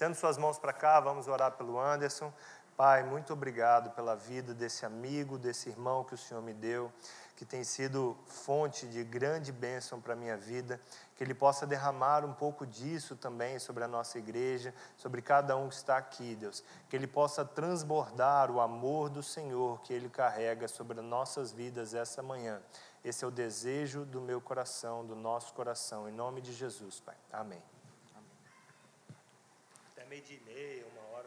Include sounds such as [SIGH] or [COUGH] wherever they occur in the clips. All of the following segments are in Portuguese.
Estendo suas mãos para cá, vamos orar pelo Anderson. Pai, muito obrigado pela vida desse amigo, desse irmão que o Senhor me deu, que tem sido fonte de grande bênção para a minha vida. Que Ele possa derramar um pouco disso também sobre a nossa igreja, sobre cada um que está aqui, Deus. Que Ele possa transbordar o amor do Senhor que Ele carrega sobre as nossas vidas essa manhã. Esse é o desejo do meu coração, do nosso coração. Em nome de Jesus, Pai. Amém. Até meio dia e meia, uma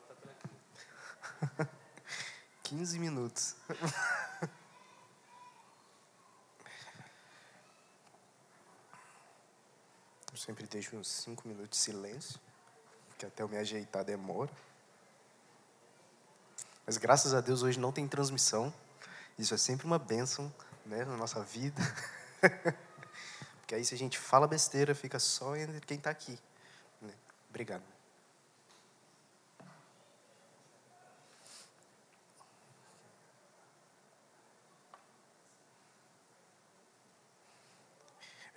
15 [LAUGHS] minutos. [LAUGHS] Eu sempre deixo uns 5 minutos de silêncio, que até eu me ajeitar demora. Mas graças a Deus hoje não tem transmissão. Isso é sempre uma bênção né, na nossa vida. [LAUGHS] Porque aí se a gente fala besteira, fica só entre quem está aqui. Né? Obrigado.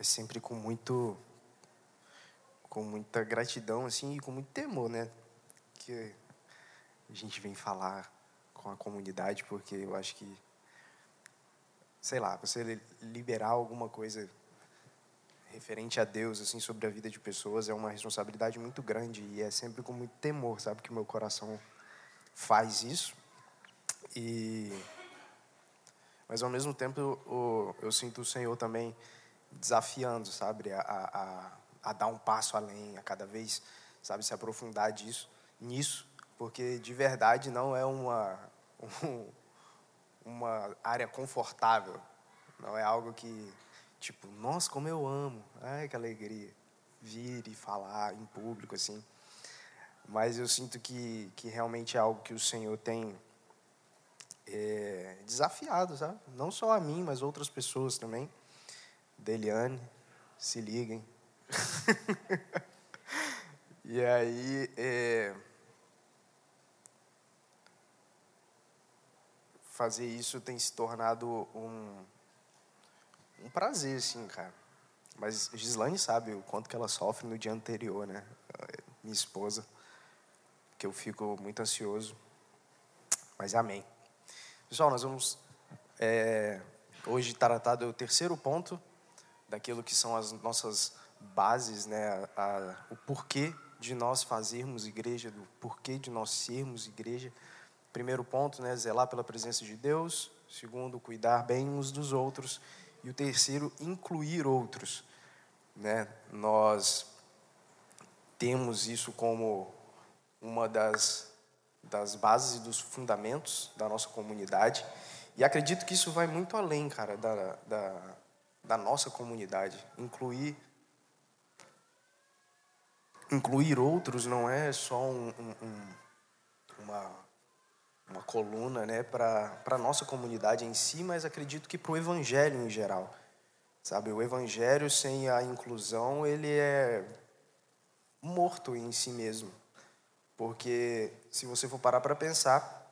Sempre com muito com muita gratidão assim e com muito temor, né? Que a gente vem falar com a comunidade, porque eu acho que sei lá, você liberar alguma coisa referente a Deus assim sobre a vida de pessoas é uma responsabilidade muito grande e é sempre com muito temor, sabe que meu coração faz isso. E mas ao mesmo tempo eu, eu sinto o Senhor também desafiando, sabe, a, a, a dar um passo além, a cada vez, sabe, se aprofundar disso, nisso, porque de verdade não é uma, um, uma área confortável, não é algo que, tipo, nossa, como eu amo, ai, que alegria, vir e falar em público, assim, mas eu sinto que, que realmente é algo que o Senhor tem é, desafiado, sabe? Não só a mim, mas outras pessoas também. Deliane, se liguem. [LAUGHS] e aí, é, fazer isso tem se tornado um, um prazer, assim, cara. Mas Gislane sabe o quanto que ela sofre no dia anterior, né? Minha esposa, que eu fico muito ansioso. Mas amém. Pessoal, nós vamos é, hoje tratar do terceiro ponto daquilo que são as nossas bases, né, a, o porquê de nós fazermos igreja, do porquê de nós sermos igreja. Primeiro ponto, né, zelar pela presença de Deus. Segundo, cuidar bem uns dos outros. E o terceiro, incluir outros. Né? Nós temos isso como uma das, das bases e dos fundamentos da nossa comunidade. E acredito que isso vai muito além, cara, da, da da nossa comunidade. Incluir incluir outros não é só um, um, uma, uma coluna né, para a nossa comunidade em si, mas acredito que para o evangelho em geral. Sabe, o evangelho sem a inclusão, ele é morto em si mesmo. Porque se você for parar para pensar,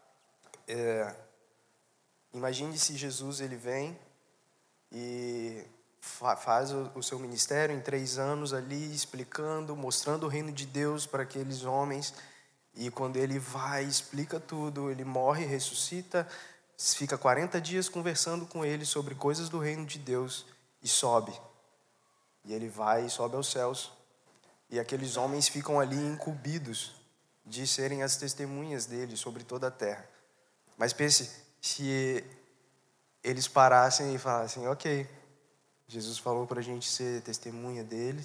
é, imagine se Jesus ele vem e faz o seu ministério em três anos ali, explicando, mostrando o reino de Deus para aqueles homens. E quando ele vai, explica tudo, ele morre, ressuscita, fica 40 dias conversando com ele sobre coisas do reino de Deus e sobe. E ele vai e sobe aos céus. E aqueles homens ficam ali incumbidos de serem as testemunhas dele sobre toda a terra. Mas pense, se eles parassem e falassem: Ok, Jesus falou para a gente ser testemunha dele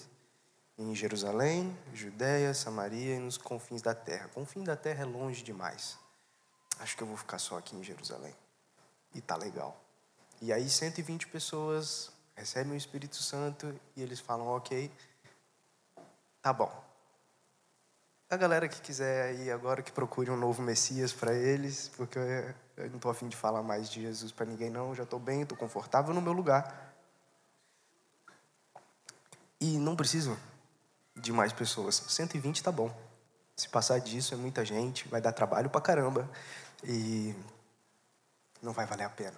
em Jerusalém, Judéia, Samaria e nos confins da terra. Confim da terra é longe demais. Acho que eu vou ficar só aqui em Jerusalém. E tá legal. E aí 120 pessoas recebem o Espírito Santo e eles falam: Ok, tá bom. A galera que quiser aí agora que procure um novo Messias para eles, porque eu não estou afim de falar mais de Jesus para ninguém, não. Já estou bem, estou confortável no meu lugar. E não preciso de mais pessoas. 120 tá bom. Se passar disso é muita gente, vai dar trabalho para caramba e não vai valer a pena.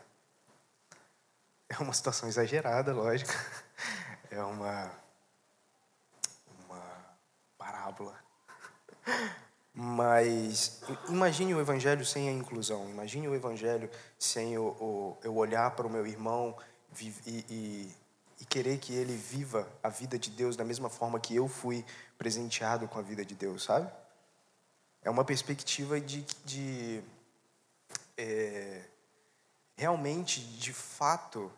É uma situação exagerada, lógico. [LAUGHS] É uma uma parábola Mas imagine o evangelho sem a inclusão. Imagine o evangelho sem o, o eu olhar para o meu irmão e, e, e, querer que ele viva a vida de Deus da mesma forma que eu fui presenteado com a vida de Deus, sabe? É uma perspectiva de, de é, realmente, de fato,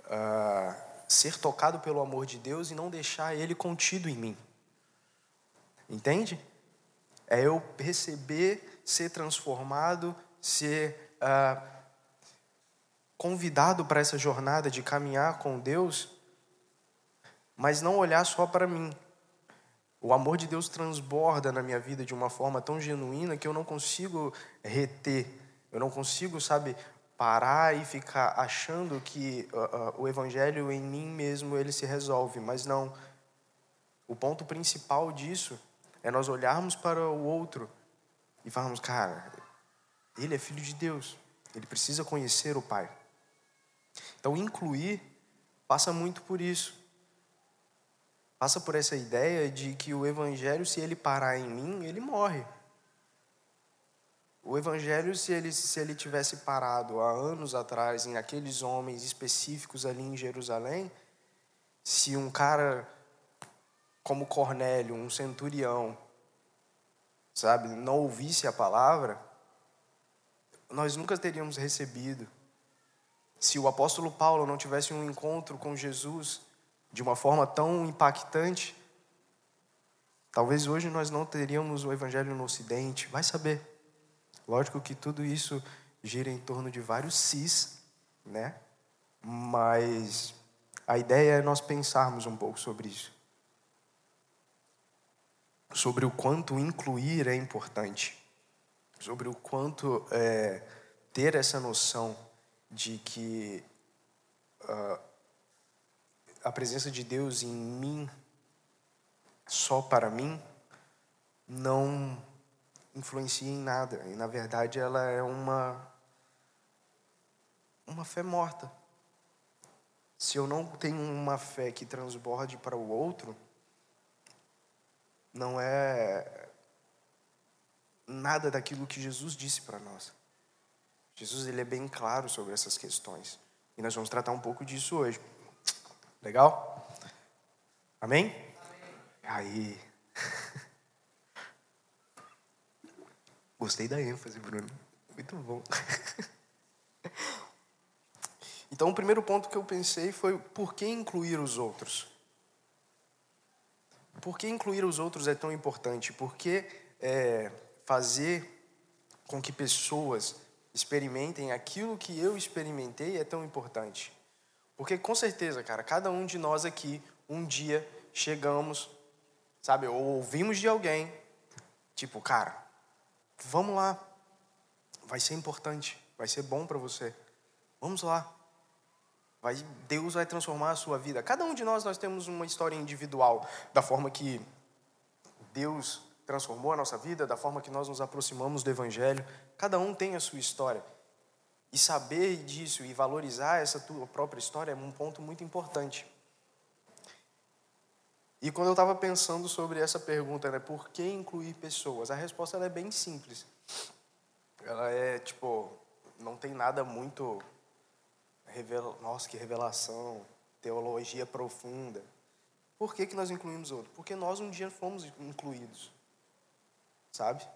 uh, ser tocado pelo amor de Deus e não deixar ele contido em mim. Entende? É eu receber, ser transformado, ser uh, convidado para essa jornada de caminhar com Deus, mas não olhar só para mim. O amor de Deus transborda na minha vida de uma forma tão genuína que eu não consigo reter, eu não consigo, sabe, parar e ficar achando que uh, uh, o evangelho em mim mesmo ele se resolve, mas não. O ponto principal disso é nós olharmos para o outro e falarmos, cara, ele é filho de Deus, ele precisa conhecer o Pai. Então, incluir passa muito por isso. Passa por essa ideia de que o evangelho, se ele parar em mim, ele morre. O evangelho, se ele, se ele tivesse parado há anos atrás em aqueles homens específicos ali em Jerusalém, se um cara como Cornélio, um centurião, sabe, não ouvisse a palavra, nós nunca teríamos recebido. Se o apóstolo Paulo não tivesse um encontro com Jesus de uma forma tão impactante, talvez hoje nós não teríamos o evangelho no ocidente, vai saber. Lógico que tudo isso gira em torno de vários cis, né? Mas a ideia é nós pensarmos um pouco sobre isso. Sobre o quanto incluir é importante. Sobre o quanto é, ter essa noção de que uh, a presença de Deus em mim, só para mim, não influencia em nada. E na verdade ela é uma uma fé morta. Se eu não tenho uma fé que transborde para o outro, não é nada daquilo que Jesus disse para nós. Jesus ele é bem claro sobre essas questões. E nós vamos tratar um pouco disso hoje. Legal? Amém? Amém. Aí. [LAUGHS] Gostei da ênfase, Bruno. Muito bom. [LAUGHS] Então, o primeiro ponto que eu pensei foi por que incluir os outros? Por que incluir os outros é tão importante? Por que é, fazer com que pessoas experimentem aquilo que eu experimentei é tão importante? Porque, com certeza, cara, cada um de nós aqui, um dia, chegamos, sabe, ou ouvimos de alguém, tipo, cara, Vamos lá. Vai ser importante, vai ser bom para você. Vamos lá. Vai, Deus vai transformar a sua vida. Cada um de nós nós temos uma história individual da forma que Deus transformou a nossa vida, da forma que nós nos aproximamos do evangelho. Cada um tem a sua história. E saber disso e valorizar essa tua própria história é um ponto muito importante. E quando eu estava pensando sobre essa pergunta, né, por que incluir pessoas? A resposta é bem simples. Ela é tipo, não tem nada muito revela, nossa, que revelação, teologia profunda. Por que, que nós incluímos outro? Porque nós um dia fomos incluídos. Sabe?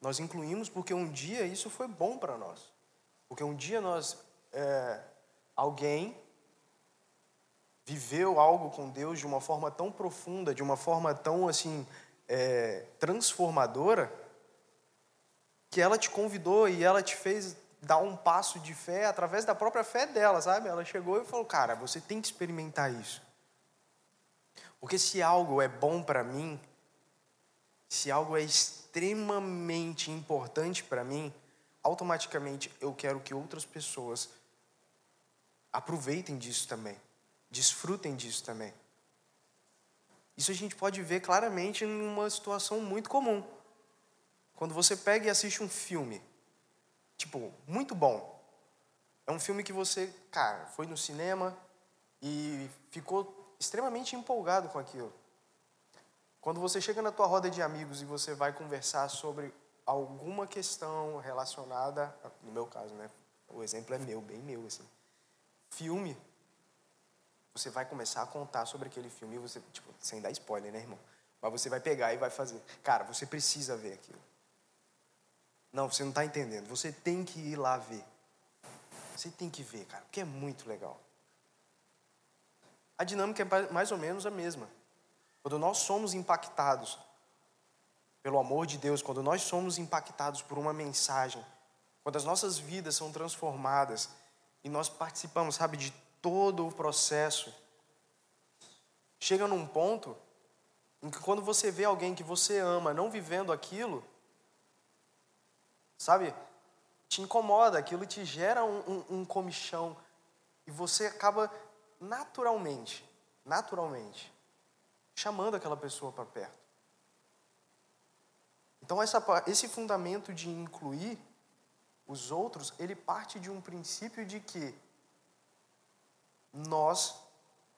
Nós incluímos porque um dia isso foi bom para nós. Porque um dia nós, é, alguém viveu algo com Deus de uma forma tão profunda, de uma forma tão assim é, transformadora, que ela te convidou e ela te fez dar um passo de fé através da própria fé dela, sabe? Ela chegou e falou: "Cara, você tem que experimentar isso". Porque se algo é bom para mim, se algo é extremamente importante para mim, automaticamente eu quero que outras pessoas aproveitem disso também. Desfrutem disso também. Isso a gente pode ver claramente em uma situação muito comum. Quando você pega e assiste um filme, tipo, muito bom. É um filme que você, cara, foi no cinema e ficou extremamente empolgado com aquilo. Quando você chega na tua roda de amigos e você vai conversar sobre alguma questão relacionada, no meu caso, né? O exemplo é meu, bem meu, assim. Filme. Você vai começar a contar sobre aquele filme você, tipo, sem dar spoiler, né, irmão? Mas você vai pegar e vai fazer. Cara, você precisa ver aquilo. Não, você não está entendendo. Você tem que ir lá ver. Você tem que ver, cara, porque é muito legal. A dinâmica é mais ou menos a mesma. Quando nós somos impactados pelo amor de Deus, quando nós somos impactados por uma mensagem, quando as nossas vidas são transformadas e nós participamos, sabe, de todo o processo, chega num ponto em que quando você vê alguém que você ama não vivendo aquilo, sabe, te incomoda, aquilo te gera um, um, um comichão e você acaba naturalmente, naturalmente, chamando aquela pessoa para perto. Então, essa, esse fundamento de incluir os outros, ele parte de um princípio de que nós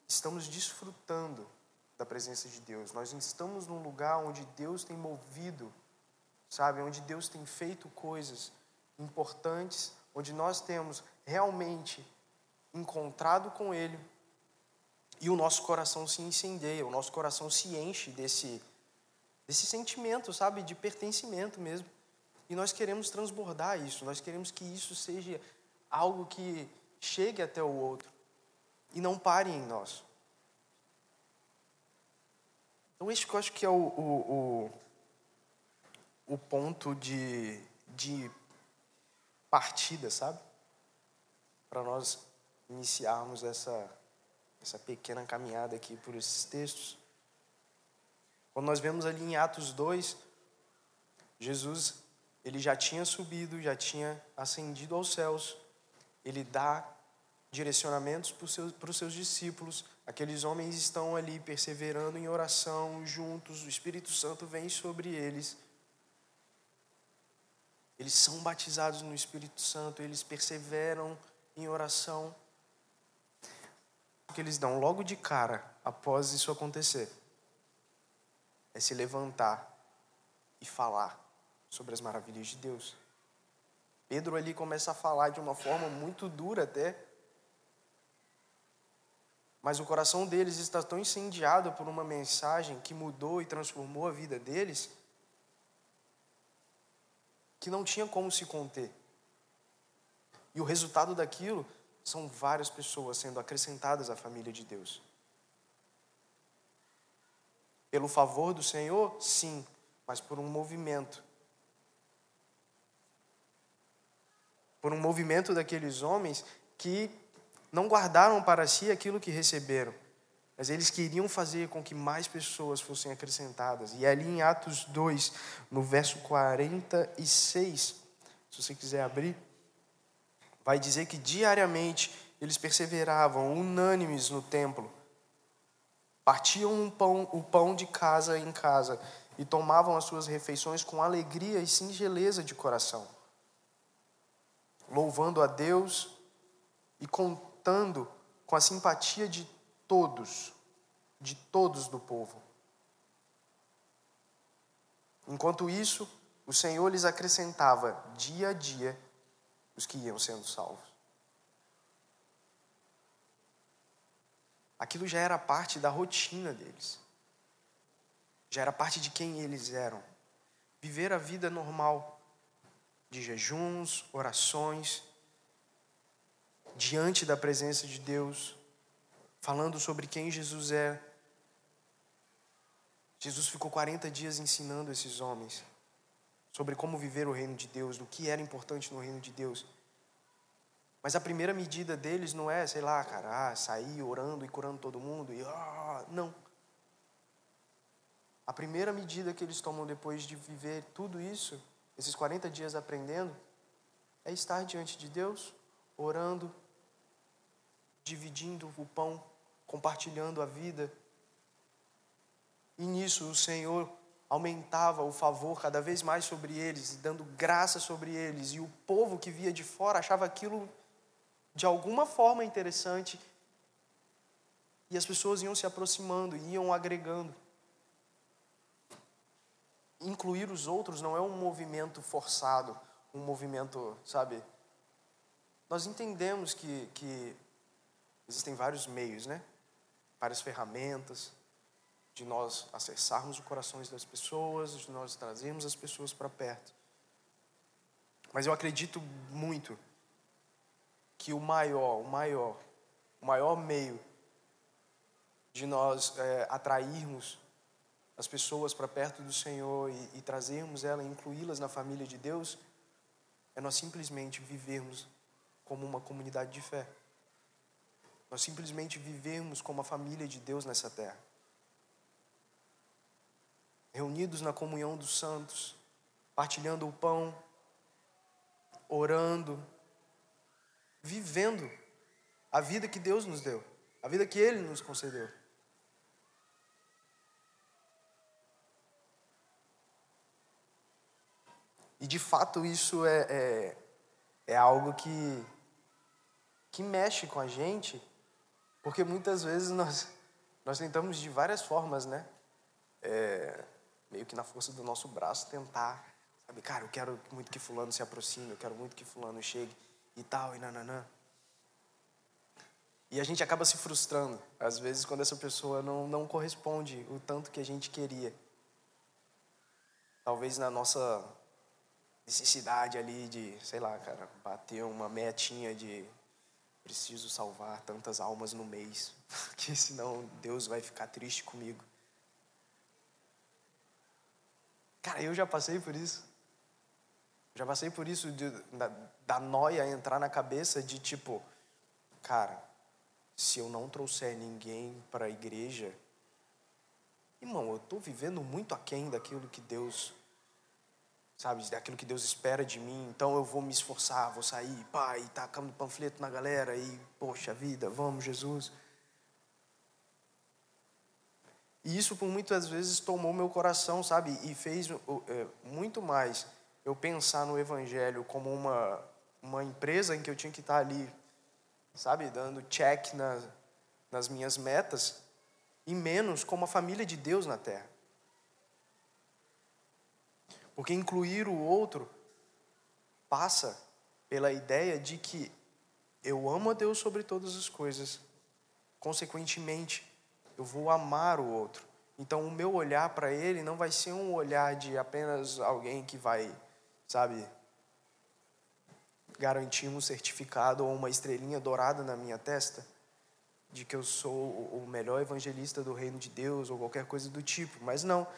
estamos desfrutando da presença de Deus. Nós estamos num lugar onde Deus tem movido, sabe? Onde Deus tem feito coisas importantes, onde nós temos realmente encontrado com Ele e o nosso coração se incendeia, o nosso coração se enche desse desse sentimento, sabe, de pertencimento mesmo. E nós queremos transbordar isso, nós queremos que isso seja algo que chegue até o outro e não pare em nós. Então, este que eu acho que é o, o, o, o ponto de, de partida, sabe? Para nós iniciarmos essa, essa pequena caminhada aqui por esses textos. Quando nós vemos ali em Atos 2, Jesus ele já tinha subido, já tinha ascendido aos céus. Ele dá direcionamentos para os seus, para os seus discípulos. Aqueles homens estão ali perseverando em oração juntos. O Espírito Santo vem sobre eles. Eles são batizados no Espírito Santo, eles perseveram em oração. O que eles dão logo de cara após isso acontecer é se levantar e falar sobre as maravilhas de Deus. Pedro ali começa a falar de uma forma muito dura até, mas o coração deles está tão incendiado por uma mensagem que mudou e transformou a vida deles, que não tinha como se conter. E o resultado daquilo são várias pessoas sendo acrescentadas à família de Deus. Pelo favor do Senhor, sim, mas por um movimento. Por um movimento daqueles homens que não guardaram para si aquilo que receberam, mas eles queriam fazer com que mais pessoas fossem acrescentadas. E ali em Atos 2, no verso 46, se você quiser abrir, vai dizer que diariamente eles perseveravam unânimes no templo Partiam um pão, o pão de casa em casa e tomavam as suas refeições com alegria e singeleza de coração, louvando a Deus e contando com a simpatia de todos, de todos do povo. Enquanto isso, o Senhor lhes acrescentava dia a dia os que iam sendo salvos. aquilo já era parte da rotina deles. Já era parte de quem eles eram. Viver a vida normal de jejuns, orações, diante da presença de Deus, falando sobre quem Jesus é. Jesus ficou 40 dias ensinando esses homens sobre como viver o reino de Deus, do que era importante no reino de Deus. Mas a primeira medida deles não é, sei lá, cara, ah, sair orando e curando todo mundo e ah, não. A primeira medida que eles tomam depois de viver tudo isso, esses 40 dias aprendendo, é estar diante de Deus, orando, dividindo o pão, compartilhando a vida. E nisso o Senhor aumentava o favor cada vez mais sobre eles, dando graça sobre eles, e o povo que via de fora achava aquilo de alguma forma interessante, e as pessoas iam se aproximando, iam agregando. incluir os outros não é um movimento forçado, um movimento, sabe? Nós entendemos que, que existem vários meios, né? Várias ferramentas de nós acessarmos os corações das pessoas, de nós trazermos as pessoas para perto. Mas eu acredito muito que o maior, o maior, o maior meio de nós é, atrairmos as pessoas para perto do Senhor e, e trazermos elas, incluí-las na família de Deus, é nós simplesmente vivermos como uma comunidade de fé. Nós simplesmente vivermos como a família de Deus nessa terra. Reunidos na comunhão dos santos, partilhando o pão, orando, vivendo a vida que Deus nos deu, a vida que Ele nos concedeu. E de fato isso é, é, é, algo que, que mexe com a gente, porque muitas vezes nós, nós tentamos de várias formas, né? É, meio que na força do nosso braço tentar, sabe? Cara, eu quero muito que fulano se aproxime, eu quero muito que fulano chegue e tal, e nananã. E a gente acaba se frustrando, às vezes, quando essa pessoa não, não corresponde o tanto que a gente queria. Talvez na nossa necessidade ali de, sei lá, cara, bater uma metinha de preciso salvar tantas almas no mês, [LAUGHS] porque senão Deus vai ficar triste comigo. Cara, eu já passei por isso. Já passei por isso de, da, da noia entrar na cabeça de tipo, cara, se eu não trouxer ninguém para a igreja, irmão, eu estou vivendo muito aquém daquilo que Deus sabe, daquilo que Deus espera de mim. Então eu vou me esforçar, vou sair, pai, tacando panfleto na galera e, poxa vida, vamos, Jesus. E isso por muitas vezes tomou meu coração, sabe, e fez é, muito mais eu pensar no Evangelho como uma, uma empresa em que eu tinha que estar ali, sabe, dando check na, nas minhas metas, e menos como a família de Deus na terra. Porque incluir o outro passa pela ideia de que eu amo a Deus sobre todas as coisas. Consequentemente, eu vou amar o outro. Então, o meu olhar para ele não vai ser um olhar de apenas alguém que vai, sabe, garantir um certificado ou uma estrelinha dourada na minha testa de que eu sou o melhor evangelista do reino de Deus ou qualquer coisa do tipo. Mas não,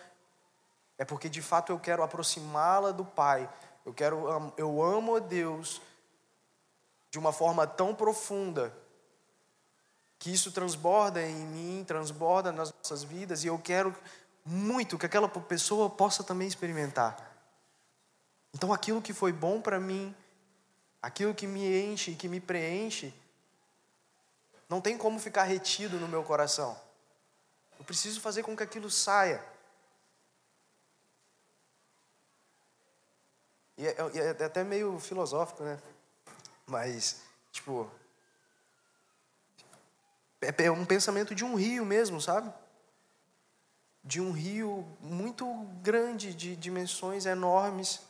é porque de fato eu quero aproximá-la do Pai. Eu quero eu amo a Deus de uma forma tão profunda que isso transborda em mim, transborda nas nossas vidas e eu quero muito que aquela pessoa possa também experimentar. Então aquilo que foi bom para mim, aquilo que me enche, que me preenche, não tem como ficar retido no meu coração. Eu preciso fazer com que aquilo saia. E é, é, é até meio filosófico, né? Mas, tipo. É, é um pensamento de um rio mesmo, sabe? De um rio muito grande, de dimensões enormes,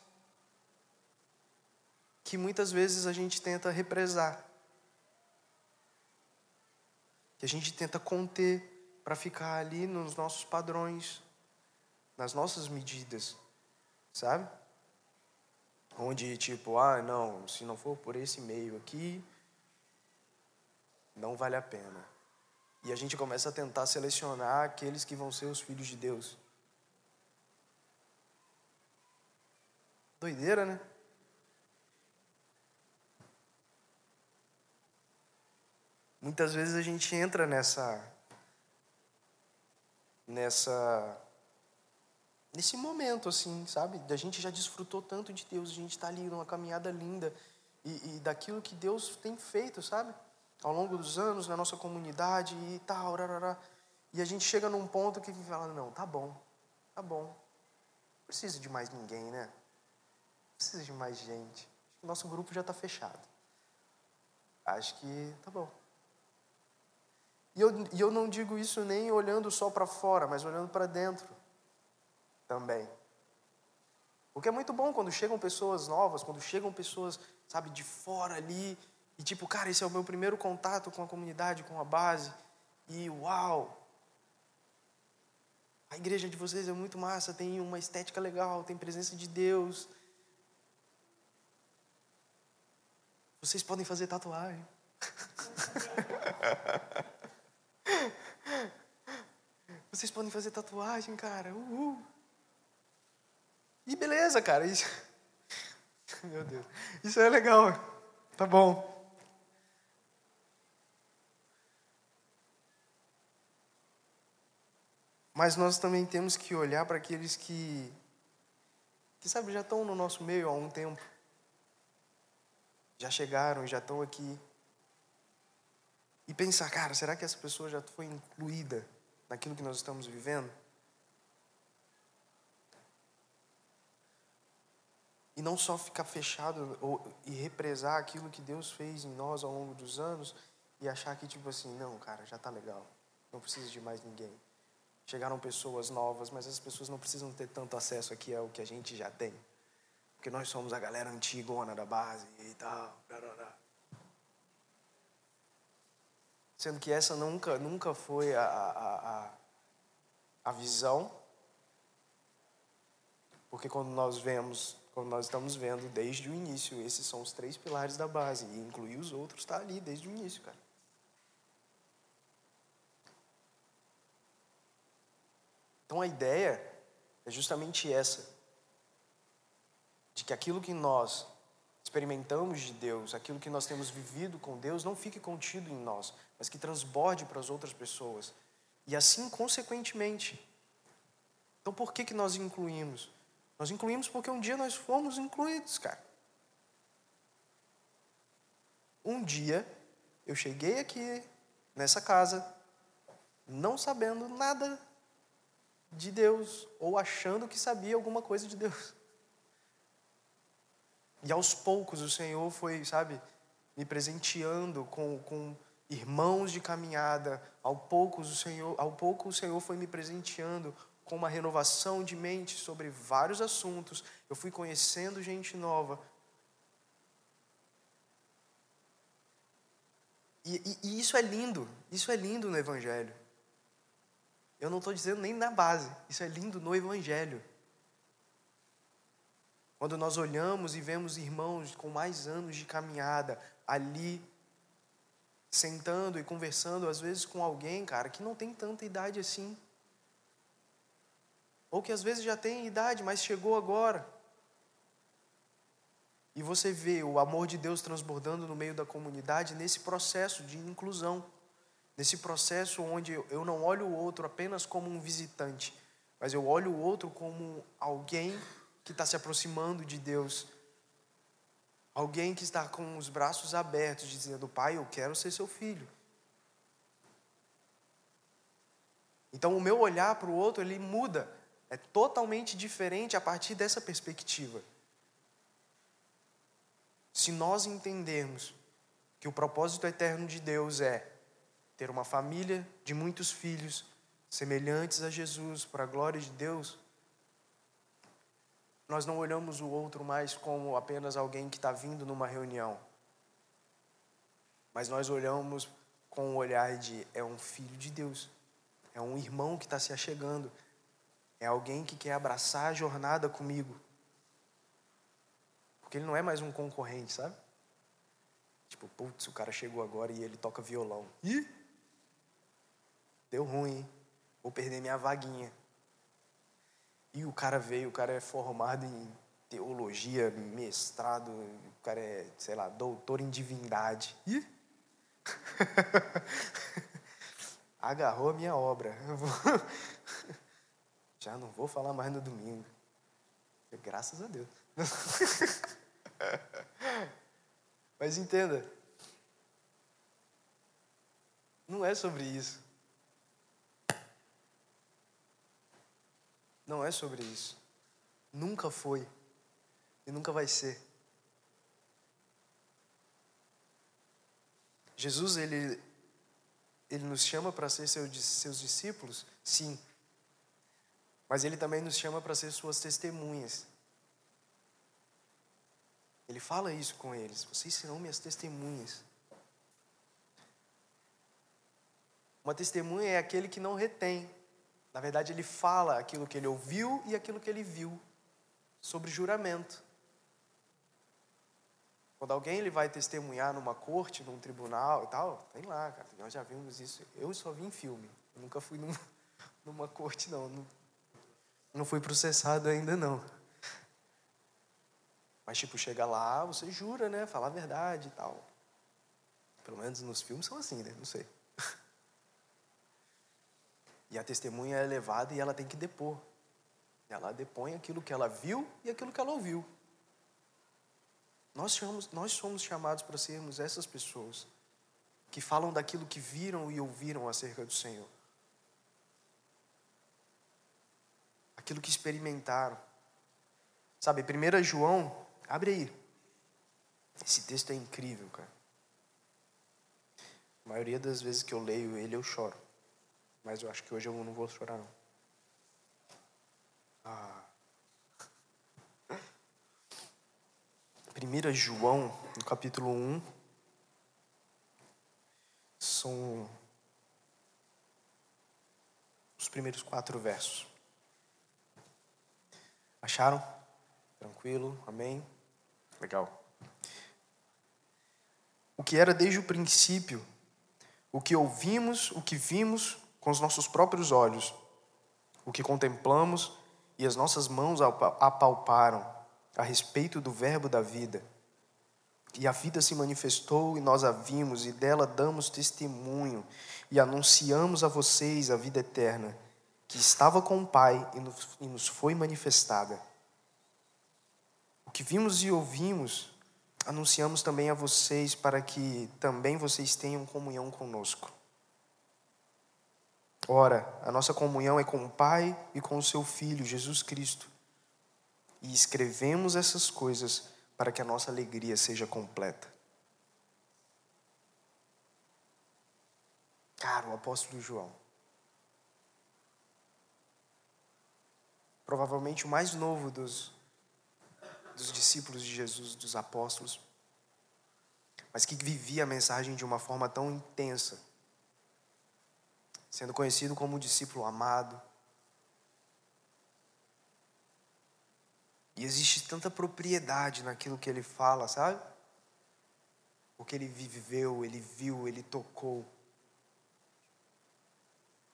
que muitas vezes a gente tenta represar. Que a gente tenta conter para ficar ali nos nossos padrões, nas nossas medidas, sabe? Onde tipo, ah, não, se não for por esse meio aqui, não vale a pena. E a gente começa a tentar selecionar aqueles que vão ser os filhos de Deus. Doideira, né? Muitas vezes a gente entra nessa nessa nesse momento, assim, sabe? A gente já desfrutou tanto de Deus, a gente está ali numa caminhada linda e, e, daquilo que Deus tem feito, sabe? Ao longo dos anos na nossa comunidade e tal, rarará. e a gente chega num ponto que fala: não, tá bom, tá bom, não precisa de mais ninguém, né? Não precisa de mais gente. O nosso grupo já está fechado. Acho que tá bom. E eu, e eu não digo isso nem olhando só para fora, mas olhando para dentro também. Porque é muito bom quando chegam pessoas novas, quando chegam pessoas, sabe, de fora ali, e tipo, cara, esse é o meu primeiro contato com a comunidade, com a base, e uau! A igreja de vocês é muito massa, tem uma estética legal, tem presença de Deus. Vocês podem fazer tatuagem. [LAUGHS] Vocês podem fazer tatuagem, cara. Uhul. E beleza, cara. Isso... [LAUGHS] Meu Deus. Isso é legal. Tá bom. Mas nós também temos que olhar para aqueles que, que sabe, já estão no nosso meio há um tempo. Já chegaram, já estão aqui. E pensar, cara, será que essa pessoa já foi incluída naquilo que nós estamos vivendo? E não só ficar fechado ou, e represar aquilo que Deus fez em nós ao longo dos anos e achar que, tipo assim, não, cara, já tá legal, não precisa de mais ninguém. Chegaram pessoas novas, mas essas pessoas não precisam ter tanto acesso aqui ao que a gente já tem. Porque nós somos a galera antigona da base e tal. Sendo que essa nunca, nunca foi a, a, a, a visão. Porque quando nós vemos nós estamos vendo desde o início, esses são os três pilares da base. E incluir os outros está ali desde o início, cara. Então a ideia é justamente essa: de que aquilo que nós experimentamos de Deus, aquilo que nós temos vivido com Deus, não fique contido em nós, mas que transborde para as outras pessoas. E assim, consequentemente. Então, por que, que nós incluímos? Nós incluímos porque um dia nós fomos incluídos, cara. Um dia eu cheguei aqui nessa casa não sabendo nada de Deus ou achando que sabia alguma coisa de Deus. E aos poucos o Senhor foi, sabe, me presenteando com, com irmãos de caminhada. Ao poucos o Senhor, ao pouco o Senhor foi me presenteando com uma renovação de mente sobre vários assuntos. Eu fui conhecendo gente nova. E, e, e isso é lindo, isso é lindo no Evangelho. Eu não estou dizendo nem na base, isso é lindo no Evangelho. Quando nós olhamos e vemos irmãos com mais anos de caminhada ali, sentando e conversando, às vezes com alguém, cara, que não tem tanta idade assim ou que às vezes já tem idade, mas chegou agora. E você vê o amor de Deus transbordando no meio da comunidade nesse processo de inclusão, nesse processo onde eu não olho o outro apenas como um visitante, mas eu olho o outro como alguém que está se aproximando de Deus, alguém que está com os braços abertos, dizendo: Pai, eu quero ser seu filho. Então o meu olhar para o outro ele muda é totalmente diferente a partir dessa perspectiva. Se nós entendermos que o propósito eterno de Deus é ter uma família de muitos filhos semelhantes a Jesus para a glória de Deus, nós não olhamos o outro mais como apenas alguém que está vindo numa reunião, mas nós olhamos com o olhar de é um filho de Deus, é um irmão que está se achegando, é alguém que quer abraçar a jornada comigo. Porque ele não é mais um concorrente, sabe? Tipo, putz, o cara chegou agora e ele toca violão. Ih! Deu ruim, hein? Vou perder minha vaguinha. E o cara veio, o cara é formado em teologia, mestrado, o cara é, sei lá, doutor em divindade. Ih! [LAUGHS] Agarrou a minha obra. [LAUGHS] Já não vou falar mais no domingo. Graças a Deus. [LAUGHS] Mas entenda, não é sobre isso. Não é sobre isso. Nunca foi e nunca vai ser. Jesus, ele, ele nos chama para ser seus discípulos? Sim. Mas Ele também nos chama para ser Suas testemunhas. Ele fala isso com eles: vocês serão minhas testemunhas. Uma testemunha é aquele que não retém. Na verdade, ele fala aquilo que ele ouviu e aquilo que ele viu sobre juramento. Quando alguém ele vai testemunhar numa corte, num tribunal e tal, tem lá, cara, nós já vimos isso. Eu só vi em filme, eu nunca fui numa, [LAUGHS] numa corte, não. Não. Fui processado ainda, não. Mas, tipo, chega lá, você jura, né? Falar a verdade e tal. Pelo menos nos filmes são assim, né? Não sei. [LAUGHS] E a testemunha é levada e ela tem que depor. Ela depõe aquilo que ela viu e aquilo que ela ouviu. Nós somos, nós somos chamados para sermos essas pessoas que falam daquilo que viram e ouviram acerca do Senhor. Aquilo que experimentaram. Sabe, 1 João, abre aí. Esse texto é incrível, cara. A maioria das vezes que eu leio ele, eu choro. Mas eu acho que hoje eu não vou chorar, não. Ah. 1 João, no capítulo 1, são os primeiros quatro versos. Acharam? Tranquilo? Amém? Legal. O que era desde o princípio, o que ouvimos, o que vimos com os nossos próprios olhos, o que contemplamos e as nossas mãos apalparam a respeito do Verbo da vida. E a vida se manifestou e nós a vimos, e dela damos testemunho, e anunciamos a vocês a vida eterna, que estava com o Pai e nos foi manifestada. O que vimos e ouvimos, anunciamos também a vocês, para que também vocês tenham comunhão conosco. Ora, a nossa comunhão é com o Pai e com o seu Filho, Jesus Cristo. E escrevemos essas coisas para que a nossa alegria seja completa. Cara, o apóstolo João. Provavelmente o mais novo dos, dos discípulos de Jesus, dos apóstolos, mas que vivia a mensagem de uma forma tão intensa, sendo conhecido como o discípulo amado, E existe tanta propriedade naquilo que ele fala, sabe? O que ele viveu, ele viu, ele tocou.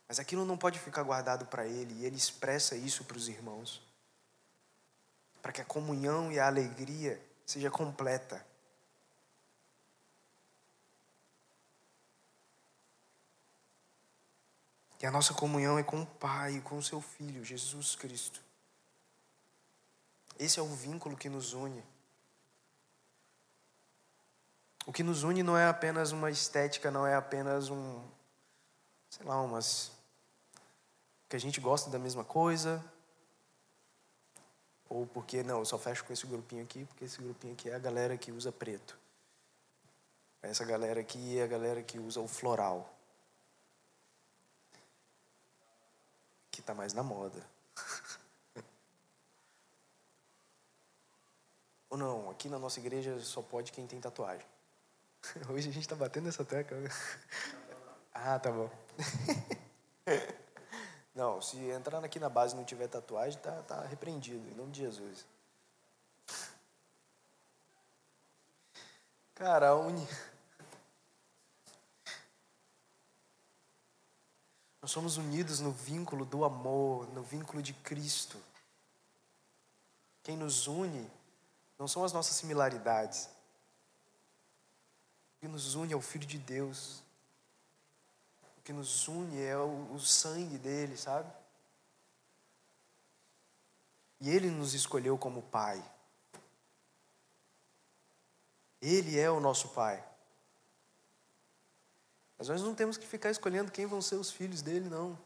Mas aquilo não pode ficar guardado para ele, e ele expressa isso para os irmãos. Para que a comunhão e a alegria seja completa. E a nossa comunhão é com o Pai com o seu Filho, Jesus Cristo. Esse é o vínculo que nos une. O que nos une não é apenas uma estética, não é apenas um, sei lá, umas que a gente gosta da mesma coisa, ou porque não, eu só fecho com esse grupinho aqui, porque esse grupinho aqui é a galera que usa preto. Essa galera aqui é a galera que usa o floral. Que está mais na moda. [LAUGHS] Ou não, aqui na nossa igreja só pode quem tem tatuagem. [LAUGHS] Hoje a gente está batendo essa tecla. [LAUGHS] Ah, tá bom. Não, se entrar aqui na base e não tiver tatuagem, tá, tá repreendido, em nome de Jesus. Cara, a uni... Nós somos unidos no vínculo do amor, no vínculo de Cristo. Quem nos une não são as nossas similaridades. O que nos une é o Filho de Deus. Que nos une é o, o sangue dele, sabe? E ele nos escolheu como Pai. Ele é o nosso Pai. Mas nós não temos que ficar escolhendo quem vão ser os filhos dele, não.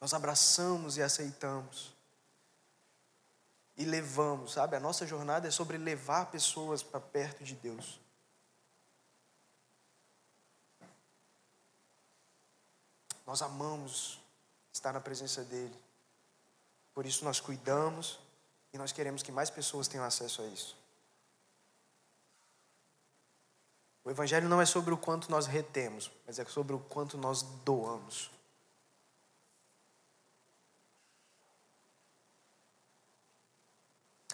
Nós abraçamos e aceitamos e levamos, sabe? A nossa jornada é sobre levar pessoas para perto de Deus. Nós amamos estar na presença dEle. Por isso nós cuidamos E nós queremos que mais pessoas tenham acesso a isso. O Evangelho não é sobre o quanto nós retemos, mas é sobre o quanto nós doamos.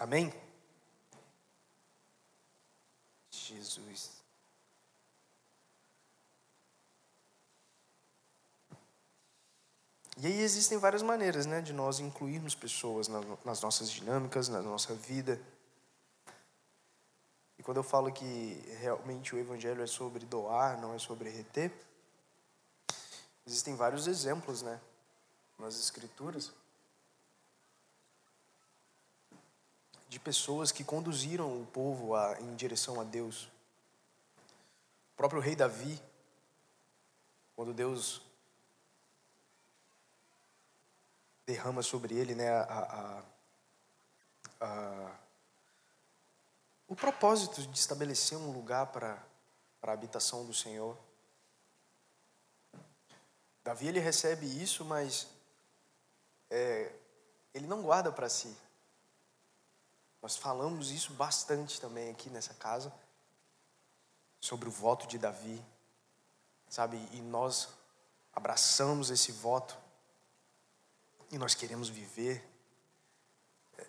Amém? Jesus. E aí existem várias maneiras né, de nós incluirmos pessoas nas nossas dinâmicas, na nossa vida. E quando eu falo que realmente o Evangelho é sobre doar, não é sobre reter, existem vários exemplos né, nas Escrituras de pessoas que conduziram o povo a, em direção a Deus. O próprio rei Davi, quando Deus derrama sobre ele né, a, a, a, o propósito de estabelecer um lugar para a habitação do Senhor. Davi ele recebe isso, mas é, ele não guarda para si. Nós falamos isso bastante também aqui nessa casa, sobre o voto de Davi, sabe? E nós abraçamos esse voto e nós queremos viver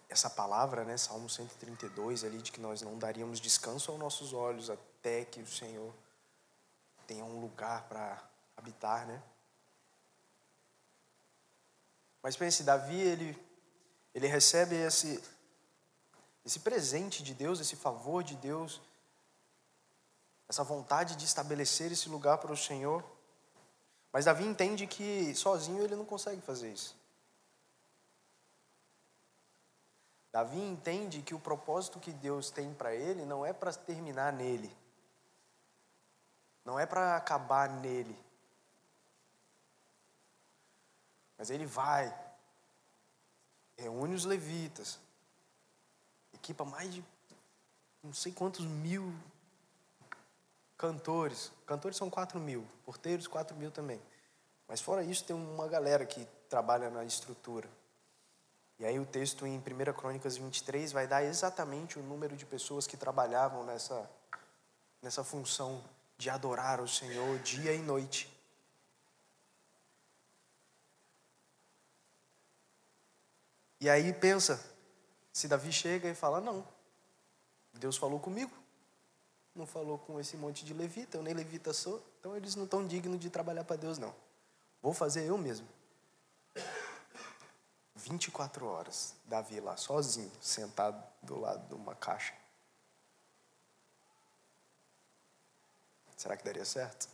essa palavra, né, Salmo 132 ali de que nós não daríamos descanso aos nossos olhos até que o Senhor tenha um lugar para habitar, né? Mas pense, Davi, ele ele recebe esse esse presente de Deus, esse favor de Deus, essa vontade de estabelecer esse lugar para o Senhor. Mas Davi entende que sozinho ele não consegue fazer isso. Davi entende que o propósito que Deus tem para ele não é para terminar nele, não é para acabar nele, mas ele vai, reúne os levitas, equipa mais de não sei quantos mil cantores, cantores são quatro mil, porteiros quatro mil também, mas fora isso tem uma galera que trabalha na estrutura. E aí o texto em 1 Crônicas 23 vai dar exatamente o número de pessoas que trabalhavam nessa, nessa função de adorar o Senhor dia e noite. E aí pensa, se Davi chega e fala, não, Deus falou comigo, não falou com esse monte de levita, eu nem levita sou, então eles não estão dignos de trabalhar para Deus não. Vou fazer eu mesmo. 24 horas, Davi lá, sozinho, sentado do lado de uma caixa. Será que daria certo?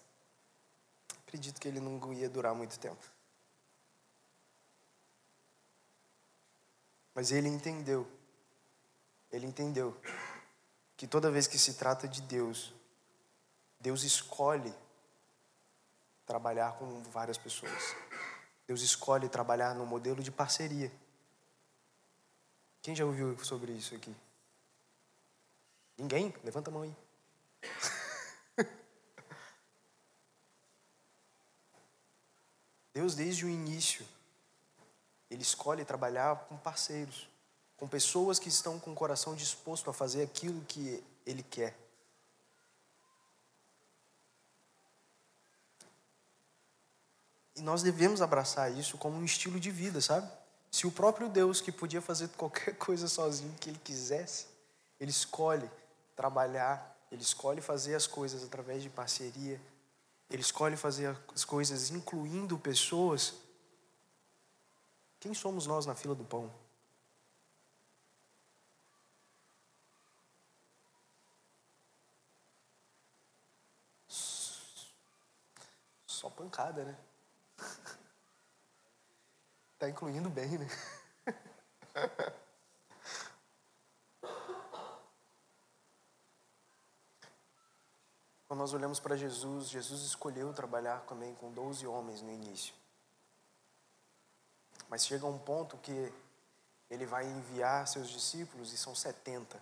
Acredito que ele não ia durar muito tempo. Mas ele entendeu. Ele entendeu que toda vez que se trata de Deus, Deus escolhe trabalhar com várias pessoas. Deus escolhe trabalhar no modelo de parceria. Quem já ouviu sobre isso aqui? Ninguém? Levanta a mão aí. [LAUGHS] Deus, desde o início, Ele escolhe trabalhar com parceiros, com pessoas que estão com o coração disposto a fazer aquilo que Ele quer. E nós devemos abraçar isso como um estilo de vida, sabe? Se o próprio Deus, que podia fazer qualquer [LAUGHS] coisa sozinho que ele quisesse, ele escolhe trabalhar, ele escolhe fazer as coisas através de parceria, ele escolhe fazer as coisas incluindo pessoas. Quem somos nós na fila do pão? Só pancada, né? Está incluindo bem, né? Quando nós olhamos para Jesus, Jesus escolheu trabalhar também com 12 homens no início. Mas chega um ponto que ele vai enviar seus discípulos e são 70.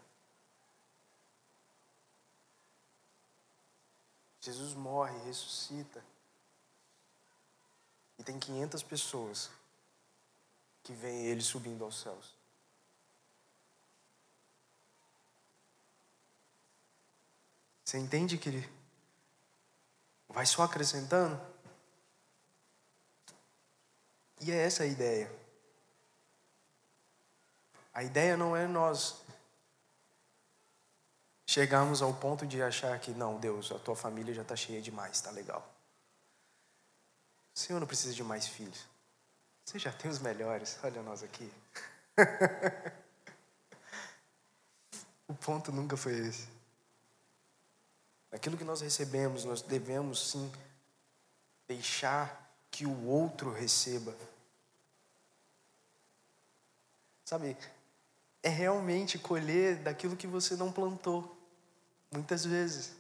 Jesus morre, ressuscita. E tem 500 pessoas que veem ele subindo aos céus. Você entende que ele vai só acrescentando? E é essa a ideia. A ideia não é nós chegarmos ao ponto de achar que, não, Deus, a tua família já está cheia demais, está legal. O Senhor não precisa de mais filhos. Você já tem os melhores, olha nós aqui. [LAUGHS] o ponto nunca foi esse. Aquilo que nós recebemos, nós devemos sim deixar que o outro receba. Sabe, é realmente colher daquilo que você não plantou, muitas vezes.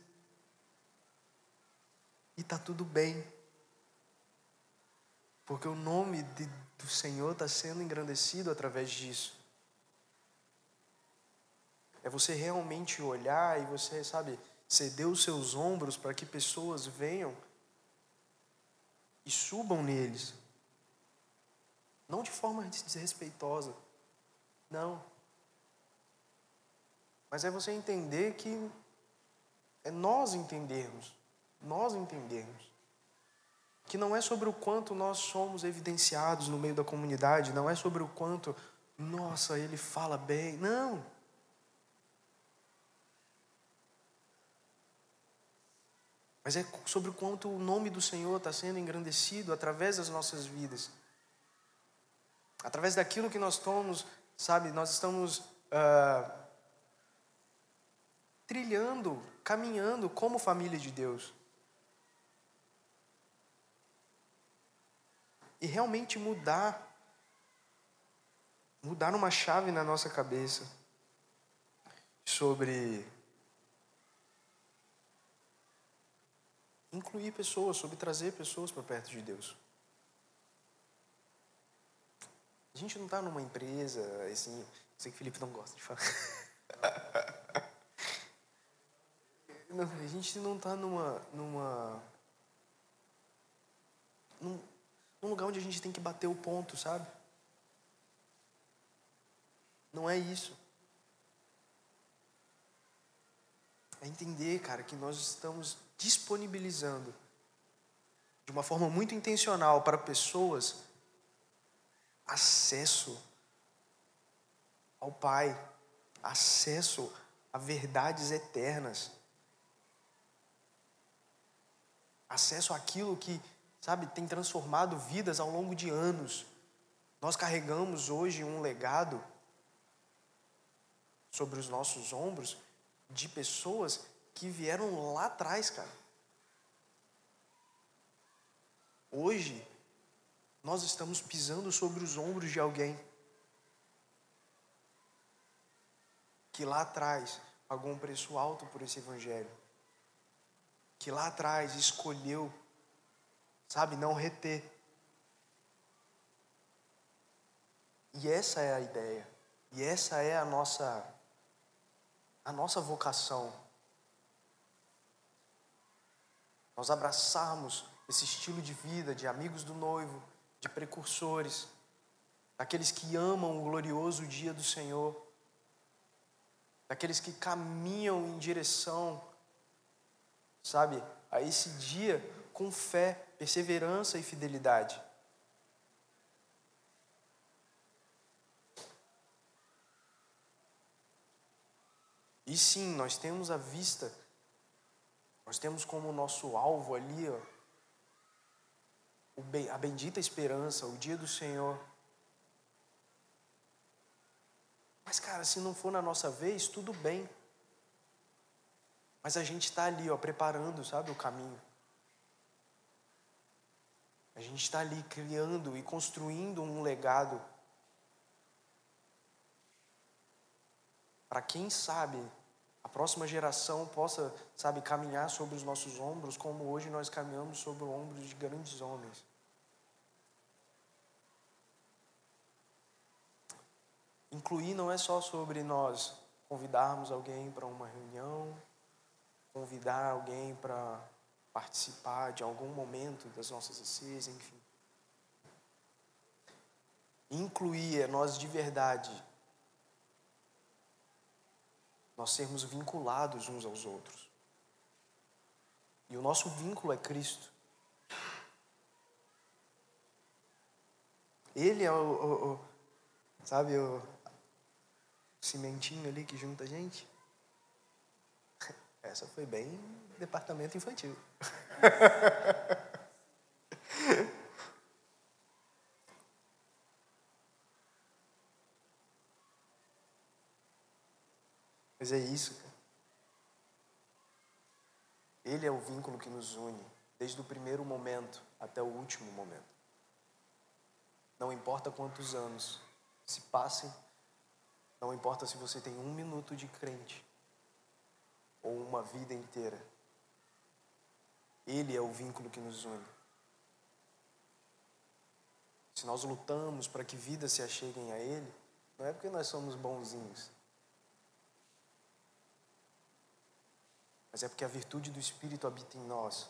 E está tudo bem. Porque o nome de, do Senhor está sendo engrandecido através disso. É você realmente olhar e você, sabe, ceder os seus ombros para que pessoas venham e subam neles. Não de forma desrespeitosa. Não. Mas é você entender que é nós entendermos, nós entendermos que não é sobre o quanto nós somos evidenciados no meio da comunidade, não é sobre o quanto, nossa, ele fala bem. Não. Mas é sobre o quanto o nome do Senhor está sendo engrandecido através das nossas vidas. Através daquilo que nós estamos, sabe, nós estamos uh, trilhando, caminhando como família de Deus. E realmente mudar, mudar uma chave na nossa cabeça sobre incluir pessoas, sobre trazer pessoas para perto de Deus. A gente não está numa empresa, assim, sei que o Felipe não gosta de falar. [LAUGHS] Não, a gente não está numa, numa, num, num lugar onde a gente tem que bater o ponto, sabe? Não é isso. É entender, cara, que nós estamos disponibilizando de uma forma muito intencional para pessoas acesso ao Pai, acesso a verdades eternas, acesso àquilo que, sabe, tem transformado vidas ao longo de anos. Nós carregamos hoje um legado sobre os nossos ombros de pessoas que vieram lá atrás, cara. Hoje, nós estamos pisando sobre os ombros de alguém que lá atrás pagou um preço alto por esse evangelho, que lá atrás escolheu, sabe, não reter. E essa é a ideia, e essa é a nossa a nossa vocação nós abraçarmos esse estilo de vida de amigos do noivo, de precursores, daqueles que amam o glorioso dia do Senhor, daqueles que caminham em direção, sabe, a esse dia com fé, perseverança e fidelidade. E sim, nós temos a vista nós temos como nosso alvo ali ó, a bendita esperança, o dia do Senhor. Mas, cara, se não for na nossa vez, tudo bem. Mas a gente está ali, ó, preparando, sabe, o caminho. A gente está ali criando e construindo um legado. Para quem sabe a próxima geração possa, sabe, caminhar sobre os nossos ombros como hoje nós caminhamos sobre o ombro de grandes homens. Incluir não é só sobre nós convidarmos alguém para uma reunião, convidar alguém para participar de algum momento das nossas ICs, enfim. Incluir é nós de verdade nós sermos vinculados uns aos outros. E o nosso vínculo é Cristo. Ele é o, o, o sabe, o cimentinho ali que junta a gente. [LAUGHS] Essa foi bem departamento infantil. [LAUGHS] Mas é isso. Ele é o vínculo que nos une, desde o primeiro momento até o último momento. Não importa quantos anos se passem, não importa se você tem um minuto de crente ou uma vida inteira. Ele é o vínculo que nos une. Se nós lutamos para que vidas se acheguem a Ele, não é porque nós somos bonzinhos, mas é porque a virtude do Espírito habita em nós.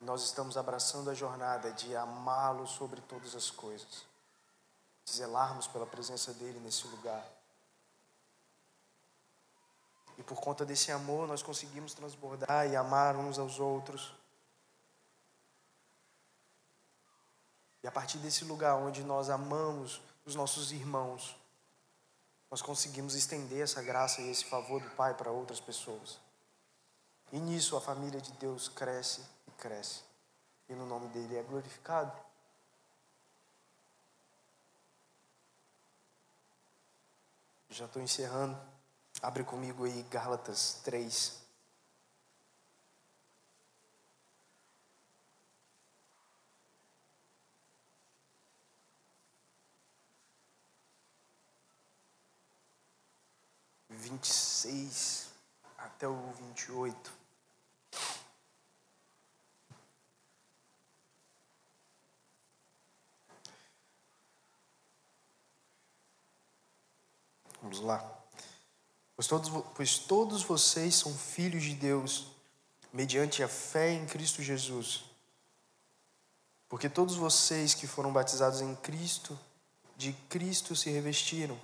Nós estamos abraçando a jornada de amá-lo sobre todas as coisas, de zelarmos pela presença dele nesse lugar. E por conta desse amor, nós conseguimos transbordar e amar uns aos outros. E a partir desse lugar onde nós amamos os nossos irmãos, nós conseguimos estender essa graça e esse favor do Pai para outras pessoas. E nisso a família de Deus cresce e cresce. E no nome dele é glorificado. Já estou encerrando. Abre comigo aí Gálatas 3. vinte e seis até o vinte e oito. Vamos lá. Pois todos, pois todos vocês são filhos de Deus, mediante a fé em Cristo Jesus. Porque todos vocês que foram batizados em Cristo, de Cristo se revestiram.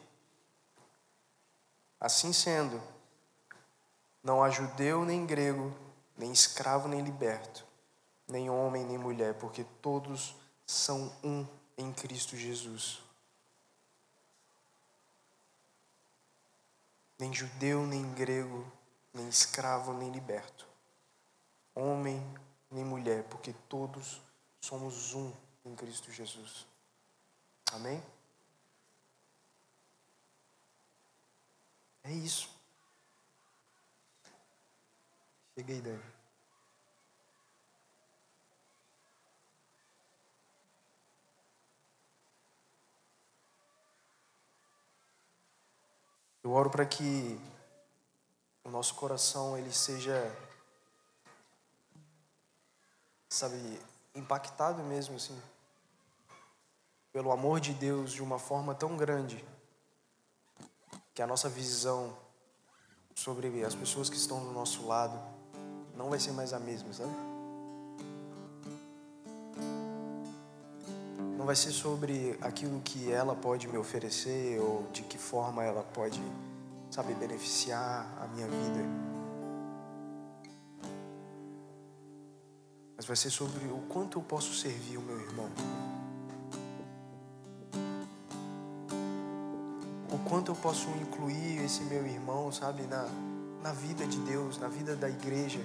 Assim sendo, não há judeu nem grego, nem escravo nem liberto, nem homem nem mulher, porque todos são um em Cristo Jesus. Nem judeu nem grego, nem escravo nem liberto, homem nem mulher, porque todos somos um em Cristo Jesus. Amém? É isso. Cheguei, Dani. Eu oro para que o nosso coração ele seja, sabe, impactado mesmo assim, pelo amor de Deus de uma forma tão grande que a nossa visão sobre as pessoas que estão do nosso lado não vai ser mais a mesma, sabe? Vai ser sobre aquilo que ela pode me oferecer ou de que forma ela pode, sabe, beneficiar a minha vida. Mas vai ser sobre o quanto eu posso servir o meu irmão. quanto eu posso incluir esse meu irmão, sabe, na, na vida de Deus, na vida da igreja.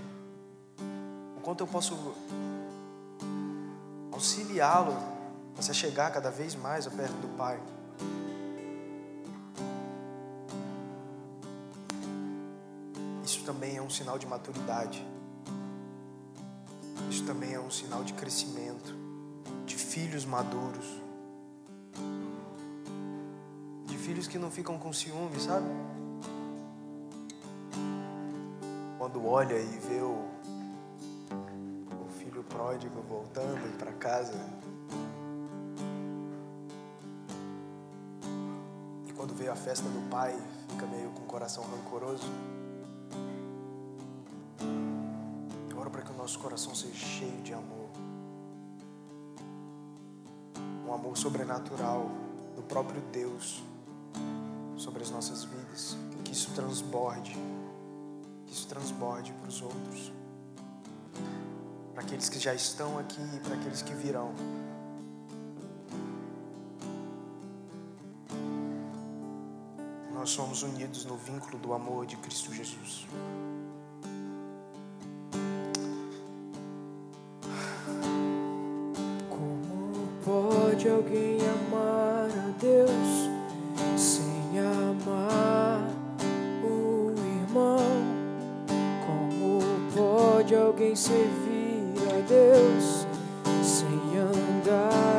O quanto eu posso auxiliá-lo se chegar cada vez mais perto do Pai. Isso também é um sinal de maturidade. Isso também é um sinal de crescimento, de filhos maduros. filhos que não ficam com ciúme, sabe? Quando olha e vê o, o filho pródigo voltando para casa. festa do pai fica meio com o coração rancoroso. Ora para que o nosso coração seja cheio de amor. Um amor sobrenatural do próprio Deus sobre as nossas vidas. Que isso transborde. Que isso transborde para os outros. Para aqueles que já estão aqui e para aqueles que virão. unidos no vínculo do amor de Cristo Jesus. Como pode alguém amar a Deus sem amar o irmão? Como pode alguém servir a Deus sem andar?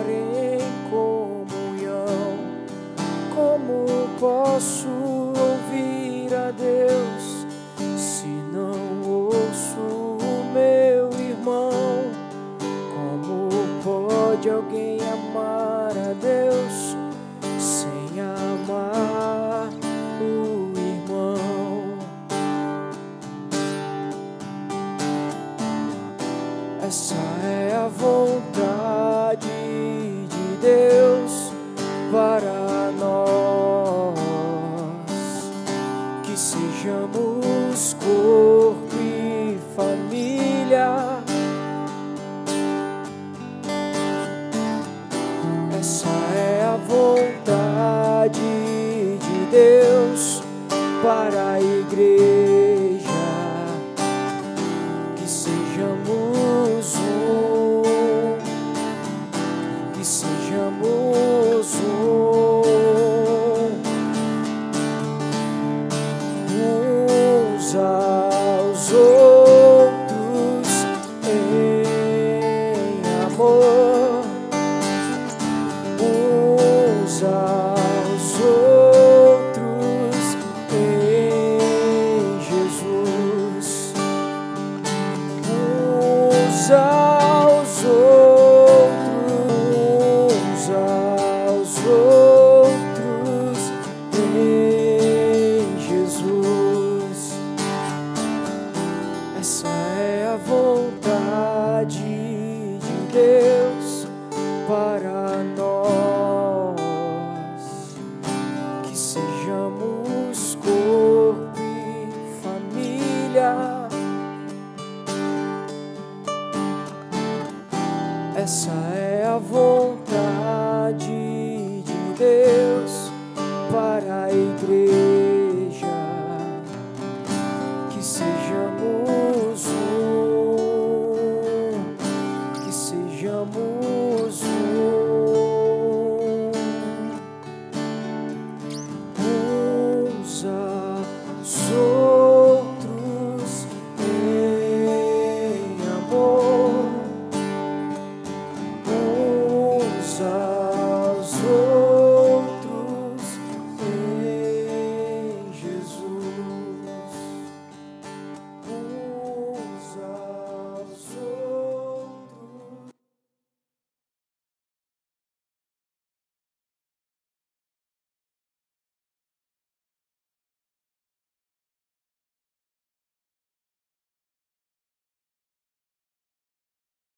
desire.